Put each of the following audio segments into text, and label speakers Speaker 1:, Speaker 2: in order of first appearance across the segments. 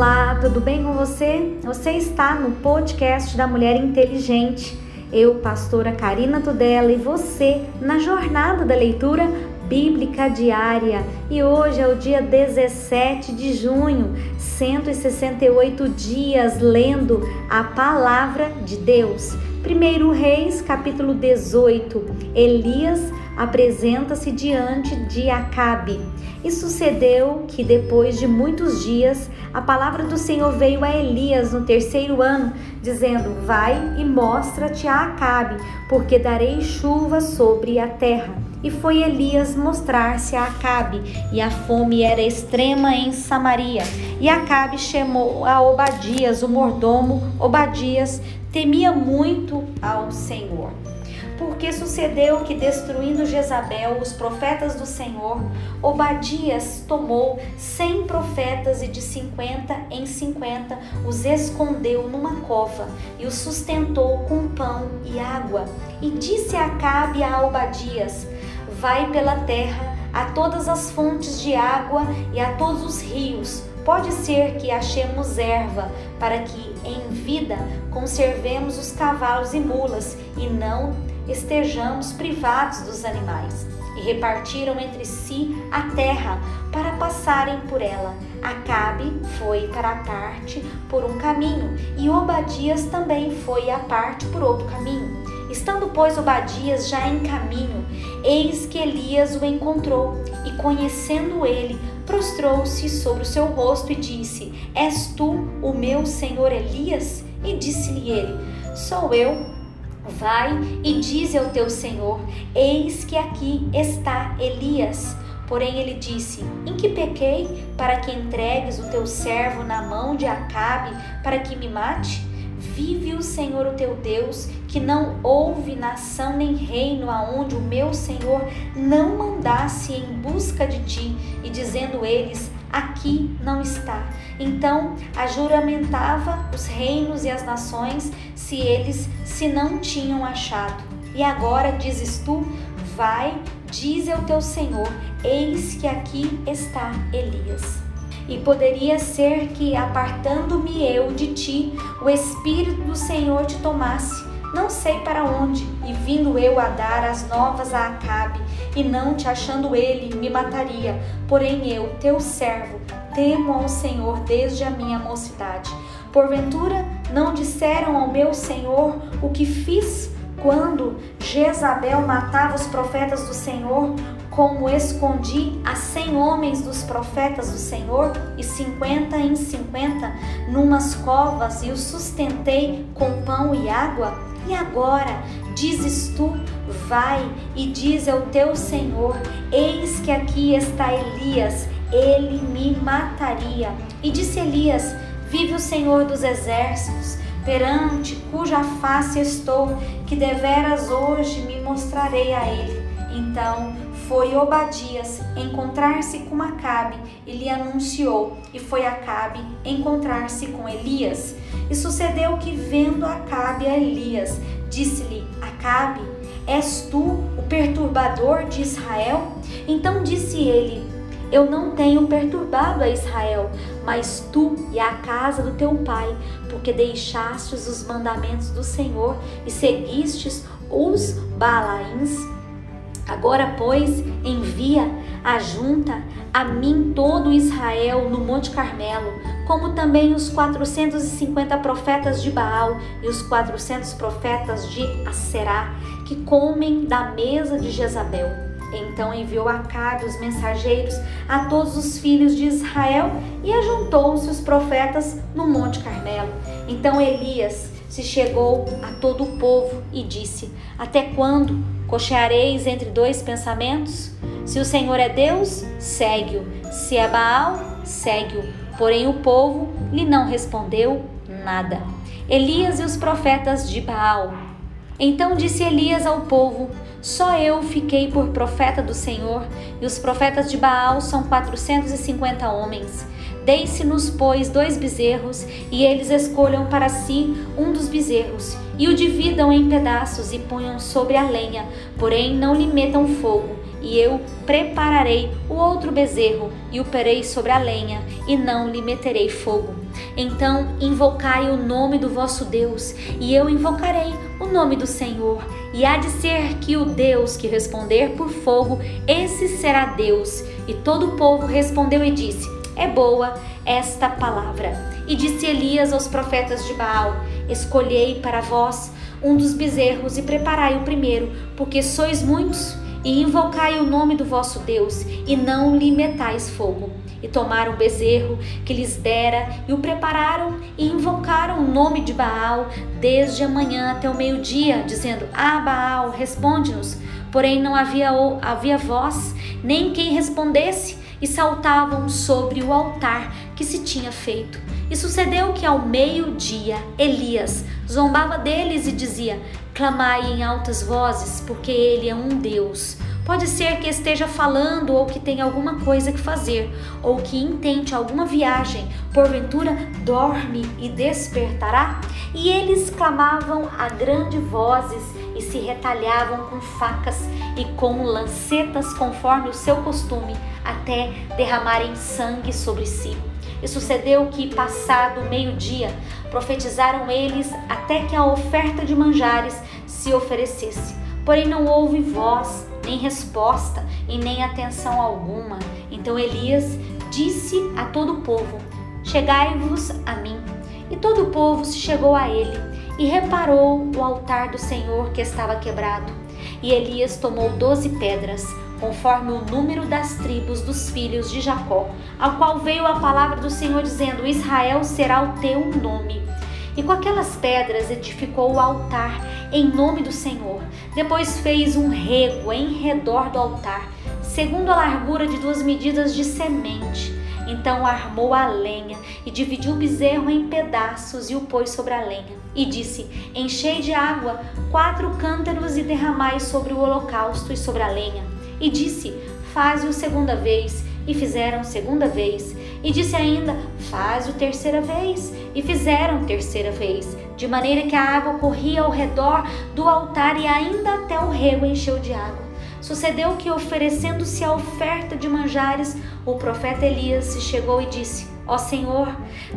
Speaker 1: Olá, tudo bem com você? Você está no podcast da Mulher Inteligente. Eu, pastora Karina Tudela, e você na jornada da leitura bíblica diária. E hoje é o dia 17 de junho, 168 dias lendo a palavra de Deus. 1 Reis, capítulo 18. Elias apresenta-se diante de Acabe. E sucedeu que depois de muitos dias a palavra do Senhor veio a Elias no terceiro ano, dizendo: Vai e mostra-te a Acabe, porque darei chuva sobre a terra. E foi Elias mostrar-se a Acabe, e a fome era extrema em Samaria. E Acabe chamou a Obadias, o mordomo. Obadias temia muito ao Senhor. Porque sucedeu que, destruindo Jezabel, os profetas do Senhor, Obadias tomou cem profetas e de cinquenta em cinquenta os escondeu numa cova e os sustentou com pão e água. E disse a Acabe a Obadias: Vai pela terra a todas as fontes de água e a todos os rios. Pode ser que achemos erva, para que em vida conservemos os cavalos e mulas e não estejamos privados dos animais. E repartiram entre si a terra para passarem por ela. Acabe foi para a parte por um caminho, e Obadias também foi à parte por outro caminho. Estando, pois, Obadias já em caminho, eis que Elias o encontrou, e conhecendo ele, prostrou-se sobre o seu rosto e disse: És tu o meu senhor Elias? E disse-lhe ele: Sou eu. Vai e dize ao teu senhor: Eis que aqui está Elias. Porém ele disse: Em que pequei para que entregues o teu servo na mão de Acabe para que me mate? Vive o Senhor o teu Deus, que não houve nação nem reino aonde o meu Senhor não mandasse em busca de ti, e dizendo eles: aqui não está. Então ajuramentava os reinos e as nações se eles se não tinham achado. E agora dizes tu: vai, diz ao teu Senhor: eis que aqui está Elias. E poderia ser que, apartando-me eu de ti, o Espírito do Senhor te tomasse não sei para onde, e vindo eu a dar as novas a Acabe, e não te achando ele, me mataria. Porém eu, teu servo, temo ao Senhor desde a minha mocidade. Porventura não disseram ao meu Senhor o que fiz quando Jezabel matava os profetas do Senhor, como escondi a cem homens dos profetas do Senhor e cinquenta em cinquenta numas covas e os sustentei com pão e água? E agora dizes tu, vai e diz ao teu Senhor: Eis que aqui está Elias, ele me mataria. E disse Elias: Vive o Senhor dos exércitos, perante cuja face estou, que deveras hoje me mostrarei a ele. Então foi Obadias encontrar-se com Acabe e lhe anunciou, e foi Acabe encontrar-se com Elias. E sucedeu que, vendo Acabe a Elias, disse-lhe: Acabe, és tu o perturbador de Israel? Então disse ele: Eu não tenho perturbado a Israel, mas tu e a casa do teu pai, porque deixastes os mandamentos do Senhor e seguistes os Balaíns Agora, pois, envia a junta a mim todo Israel no Monte Carmelo, como também os 450 profetas de Baal e os 400 profetas de Aserá, que comem da mesa de Jezabel. Então enviou Acabe os mensageiros a todos os filhos de Israel e ajuntou-se os profetas no Monte Carmelo. Então Elias se chegou a todo o povo e disse: Até quando? Cocheareis entre dois pensamentos? Se o Senhor é Deus, segue-o. Se é Baal, segue-o. Porém o povo lhe não respondeu nada. Elias e os profetas de Baal. Então disse Elias ao povo: Só eu fiquei por profeta do Senhor, e os profetas de Baal são quatrocentos e cinquenta homens. Deem-se-nos, pois, dois bezerros, e eles escolham para si um dos bezerros, e o dividam em pedaços e ponham sobre a lenha, porém não lhe metam fogo. e eu prepararei o outro bezerro e o perei sobre a lenha, e não lhe meterei fogo. Então invocai o nome do vosso Deus, e eu invocarei o nome do Senhor. E há de ser que o Deus que responder por fogo, esse será Deus. E todo o povo respondeu e disse: É boa esta palavra. E disse Elias aos profetas de Baal: Escolhei para vós um dos bezerros e preparai o primeiro, porque sois muitos e invocai o nome do vosso Deus, e não lhe metais fogo. E tomaram o bezerro que lhes dera, e o prepararam, e invocaram o nome de Baal, desde a manhã até o meio-dia, dizendo: Ah, Baal, responde-nos. Porém não havia, havia voz, nem quem respondesse, e saltavam sobre o altar que se tinha feito. E sucedeu que ao meio-dia Elias zombava deles e dizia: Clamai em altas vozes, porque ele é um Deus. Pode ser que esteja falando ou que tenha alguma coisa que fazer, ou que intente alguma viagem, porventura dorme e despertará? E eles clamavam a grande vozes e se retalhavam com facas e com lancetas, conforme o seu costume, até derramarem sangue sobre si. E sucedeu que, passado meio-dia, profetizaram eles até que a oferta de manjares se oferecesse. Porém, não houve voz, nem resposta e nem atenção alguma. Então Elias disse a todo o povo: Chegai-vos a mim. E todo o povo se chegou a ele e reparou o altar do Senhor que estava quebrado. E Elias tomou doze pedras, conforme o número das tribos dos filhos de Jacó, ao qual veio a palavra do Senhor dizendo: Israel será o teu nome. E com aquelas pedras edificou o altar em nome do Senhor. Depois fez um rego em redor do altar, segundo a largura de duas medidas de semente. Então armou a lenha e dividiu o bezerro em pedaços e o pôs sobre a lenha. E disse: Enchei de água quatro cântaros e derramai sobre o holocausto e sobre a lenha. E disse: Faze-o segunda vez. E fizeram segunda vez. E disse ainda: Faze-o terceira vez. E fizeram terceira vez. De maneira que a água corria ao redor do altar e ainda até o rego encheu de água. Sucedeu que, oferecendo-se a oferta de manjares, o profeta Elias se chegou e disse: Ó Senhor,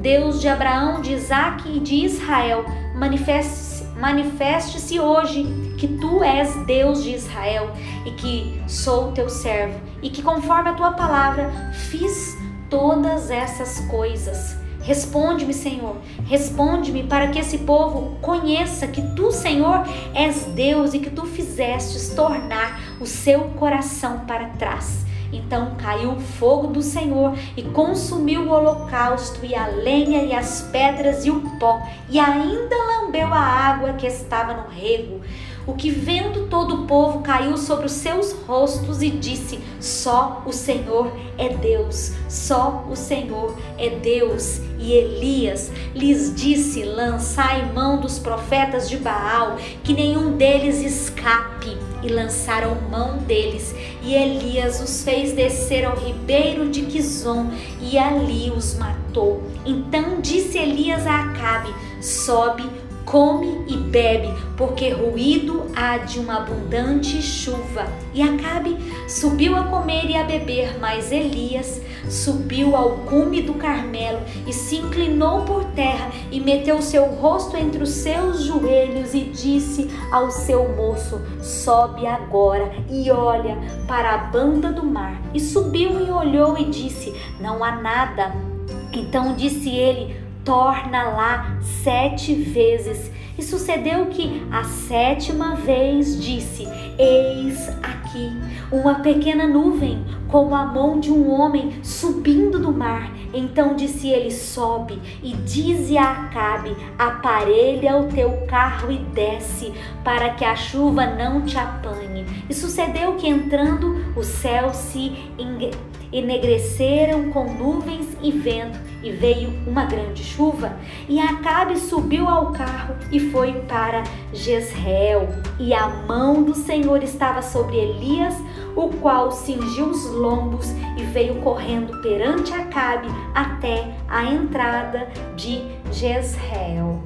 Speaker 1: Deus de Abraão, de Isaque e de Israel, manifeste-se manifeste hoje que tu és Deus de Israel e que sou teu servo e que conforme a tua palavra fiz todas essas coisas. Responde-me, Senhor, responde-me para que esse povo conheça que tu, Senhor, és Deus e que tu fizestes tornar o seu coração para trás. Então caiu o fogo do Senhor e consumiu o holocausto e a lenha e as pedras e o pó, e ainda lambeu a água que estava no rego. O que vendo todo o povo caiu sobre os seus rostos e disse: Só o Senhor é Deus, só o Senhor é Deus. E Elias lhes disse: Lançai mão dos profetas de Baal, que nenhum deles escape. E lançaram mão deles, e Elias os fez descer ao ribeiro de Quizon, e ali os matou. Então disse Elias a Acabe: Sobe, come e bebe, porque ruído há de uma abundante chuva. E Acabe subiu a comer e a beber, mas Elias subiu ao cume do Carmelo e se inclinou por terra e meteu seu rosto entre os seus joelhos e disse ao seu moço: Sobe agora e olha para a banda do mar. E subiu e olhou e disse: Não há nada. Então disse ele: torna lá sete vezes. E sucedeu que a sétima vez disse: Eis aqui uma pequena nuvem, como a mão de um homem subindo do mar. Então disse ele: Sobe e dize a Acabe: Aparelha o teu carro e desce, para que a chuva não te apanhe. E sucedeu que entrando o céu se enegreceram com nuvens e vento, e veio uma grande chuva. E Acabe subiu ao carro e foi para Jezreel. E a mão do Senhor estava sobre Elias, o qual cingiu os lombos e veio correndo perante Acabe até a entrada de Jezreel.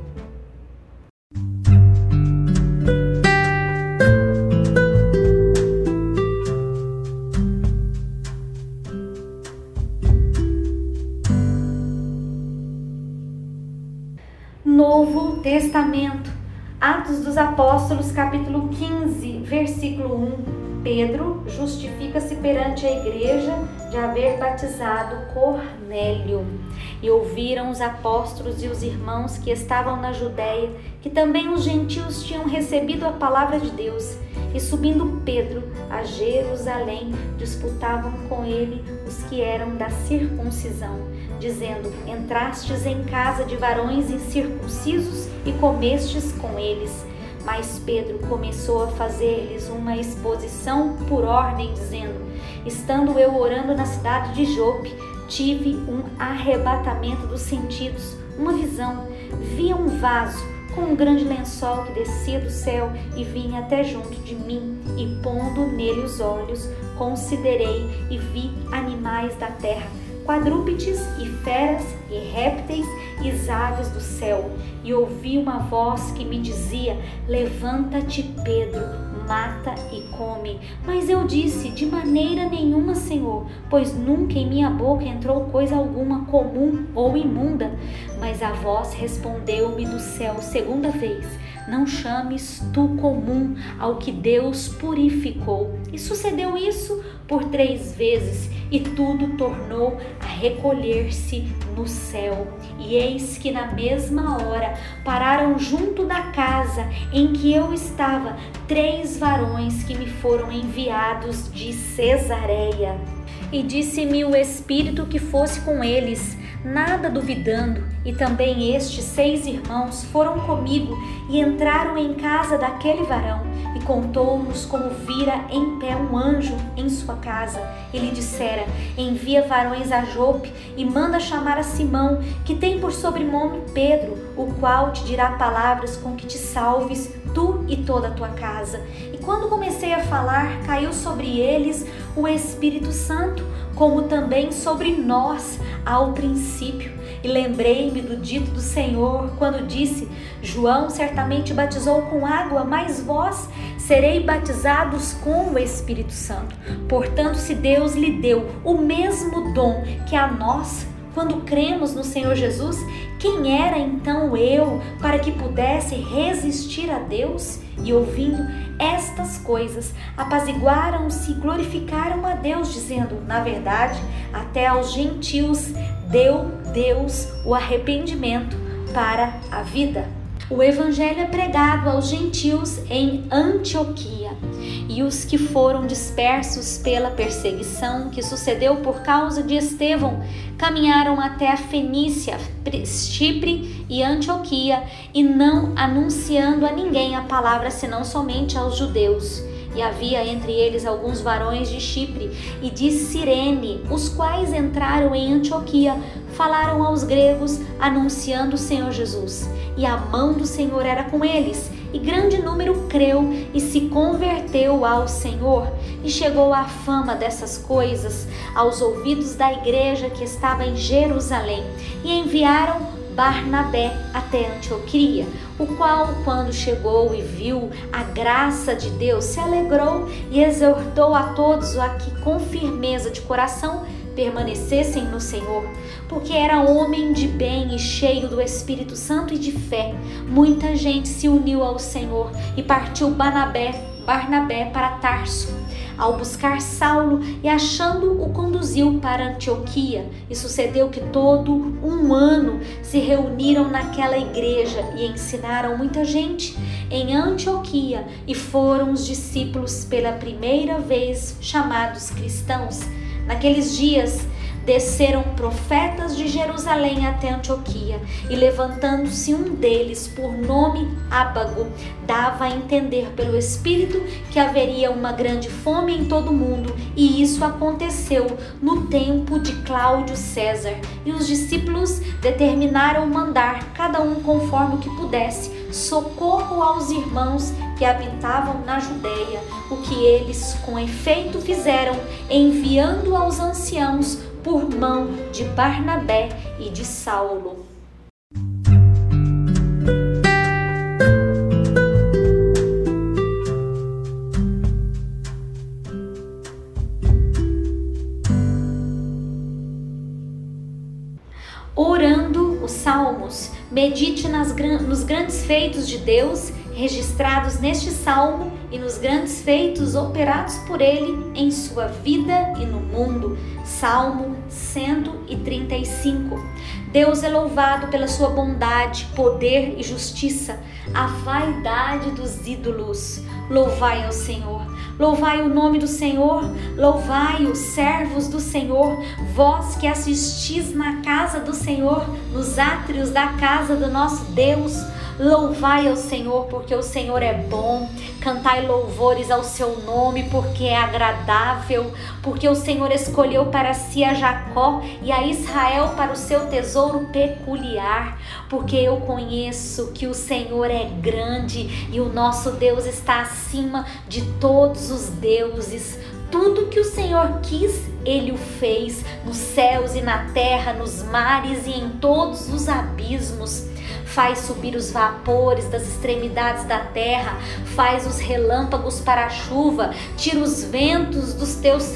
Speaker 1: Novo Testamento, Atos dos Apóstolos, capítulo 15, versículo 1 Pedro justifica-se perante a igreja de haver batizado Cornélio. E ouviram os apóstolos e os irmãos que estavam na Judéia que também os gentios tinham recebido a palavra de Deus. E subindo Pedro a Jerusalém, disputavam com ele os que eram da circuncisão, dizendo: Entrastes em casa de varões incircuncisos e comestes com eles. Mas Pedro começou a fazer-lhes uma exposição por ordem, dizendo: Estando eu orando na cidade de Jope, tive um arrebatamento dos sentidos, uma visão. Via um vaso com um grande lençol que descia do céu e vinha até junto de mim, e pondo nele os olhos, considerei e vi animais da terra, quadrúpedes e feras e répteis e aves do céu, e ouvi uma voz que me dizia: Levanta-te, Pedro, mata e come. Mas eu disse: De maneira nenhuma, Senhor, pois nunca em minha boca entrou coisa alguma comum ou imunda. Mas a voz respondeu-me do céu segunda vez: Não chames tu comum ao que Deus purificou. E sucedeu isso por três vezes, e tudo tornou a recolher-se no céu. E eis que na mesma hora pararam junto da casa em que eu estava três varões que me foram enviados de Cesareia. E disse-me o Espírito que fosse com eles, nada duvidando, e também estes seis irmãos foram comigo e entraram em casa daquele varão e contou-nos como vira em pé um anjo em sua casa. E lhe dissera: Envia varões a Jope e manda chamar a Simão, que tem por sobrenome Pedro, o qual te dirá palavras com que te salves tu e toda a tua casa. E quando comecei a falar, caiu sobre eles o Espírito Santo, como também sobre nós ao princípio. E lembrei-me do dito do Senhor quando disse: João certamente batizou com água, mas vós serei batizados com o Espírito Santo. Portanto, se Deus lhe deu o mesmo dom que a nós, quando cremos no Senhor Jesus, quem era então eu para que pudesse resistir a Deus? E ouvindo estas coisas, apaziguaram-se e glorificaram a Deus, dizendo: Na verdade, até aos gentios deu Deus o arrependimento para a vida. O evangelho é pregado aos gentios em Antioquia, e os que foram dispersos pela perseguição que sucedeu por causa de Estevão caminharam até a Fenícia, Chipre e Antioquia, e não anunciando a ninguém a palavra senão somente aos judeus. E havia entre eles alguns varões de Chipre e de Cirene, os quais entraram em Antioquia, falaram aos gregos, anunciando o Senhor Jesus. E a mão do Senhor era com eles, e grande número creu e se converteu ao Senhor. E chegou a fama dessas coisas aos ouvidos da igreja que estava em Jerusalém, e enviaram Barnabé até Antioquia, o qual, quando chegou e viu a graça de Deus, se alegrou e exortou a todos a que, com firmeza de coração, permanecessem no Senhor, porque era homem de bem e cheio do Espírito Santo e de fé. Muita gente se uniu ao Senhor e partiu Barnabé, Barnabé para Tarso ao buscar Saulo e achando o conduziu para Antioquia. E sucedeu que todo um ano se reuniram naquela igreja e ensinaram muita gente em Antioquia e foram os discípulos pela primeira vez chamados cristãos. Naqueles dias desceram profetas de Jerusalém até Antioquia, e levantando-se um deles, por nome Ábago, dava a entender pelo Espírito que haveria uma grande fome em todo o mundo, e isso aconteceu no tempo de Cláudio César. E os discípulos determinaram mandar, cada um conforme o que pudesse, socorro aos irmãos que habitavam na Judéia, o que eles com efeito fizeram, enviando aos anciãos por mão de Barnabé e de Saulo. Orando os Salmos, Medite nas, nos grandes feitos de Deus registrados neste salmo e nos grandes feitos operados por ele em sua vida e no mundo. Salmo 135. Deus é louvado pela sua bondade, poder e justiça. A vaidade dos ídolos. Louvai ao Senhor. Louvai o nome do Senhor, louvai os servos do Senhor, vós que assistis na casa do Senhor, nos átrios da casa do nosso Deus. Louvai ao Senhor, porque o Senhor é bom. Cantai louvores ao seu nome, porque é agradável. Porque o Senhor escolheu para si a Jacó e a Israel para o seu tesouro peculiar. Porque eu conheço que o Senhor é grande e o nosso Deus está acima de todos os deuses tudo que o Senhor quis, ele o fez, nos céus e na terra, nos mares e em todos os abismos faz subir os vapores das extremidades da terra, faz os relâmpagos para a chuva, tira os ventos dos, teus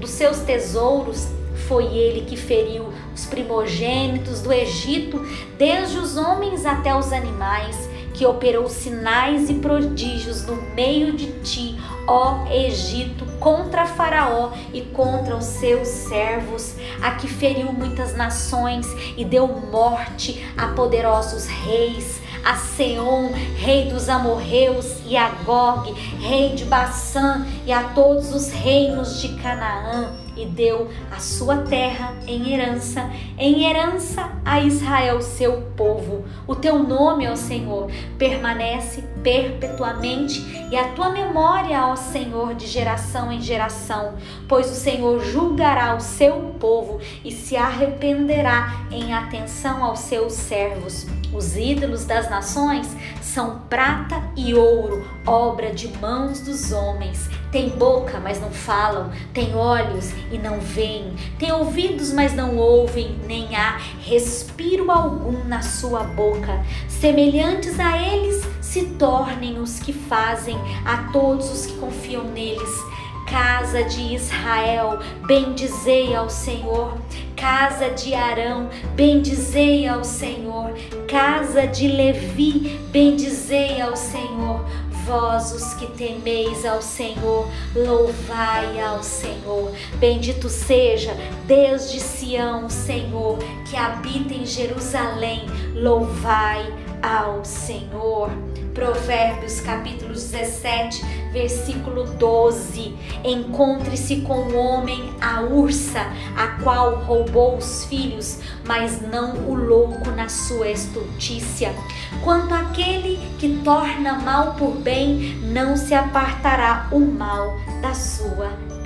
Speaker 1: dos seus tesouros. Foi ele que feriu os primogênitos do Egito, desde os homens até os animais, que operou sinais e prodígios no meio de ti, ó Egito, contra Faraó e contra os seus servos, a que feriu muitas nações e deu morte a poderosos reis, a Seom, rei dos amorreus, e a Gog, rei de Baçã, e a todos os reinos de Canaã e deu a sua terra em herança, em herança a Israel, seu povo. O teu nome, ó Senhor, permanece perpetuamente e a tua memória, ó Senhor, de geração em geração, pois o Senhor julgará o seu povo e se arrependerá em atenção aos seus servos. Os ídolos das nações são prata e ouro, obra de mãos dos homens. Tem boca, mas não falam, tem olhos e não veem, tem ouvidos, mas não ouvem, nem há respiro algum na sua boca. Semelhantes a eles se tornem os que fazem a todos os que confiam neles. Casa de Israel, bendizei ao Senhor. Casa de Arão, bendizei ao Senhor. Casa de Levi, bendizei ao Senhor. Vós os que temeis ao Senhor, louvai ao Senhor. Bendito seja desde Sião, Senhor, que habita em Jerusalém, louvai ao Senhor. Provérbios capítulo 17, versículo 12. Encontre-se com o homem a ursa, a qual roubou os filhos, mas não o louco na sua estultícia. Quanto aquele que torna mal por bem, não se apartará o mal da sua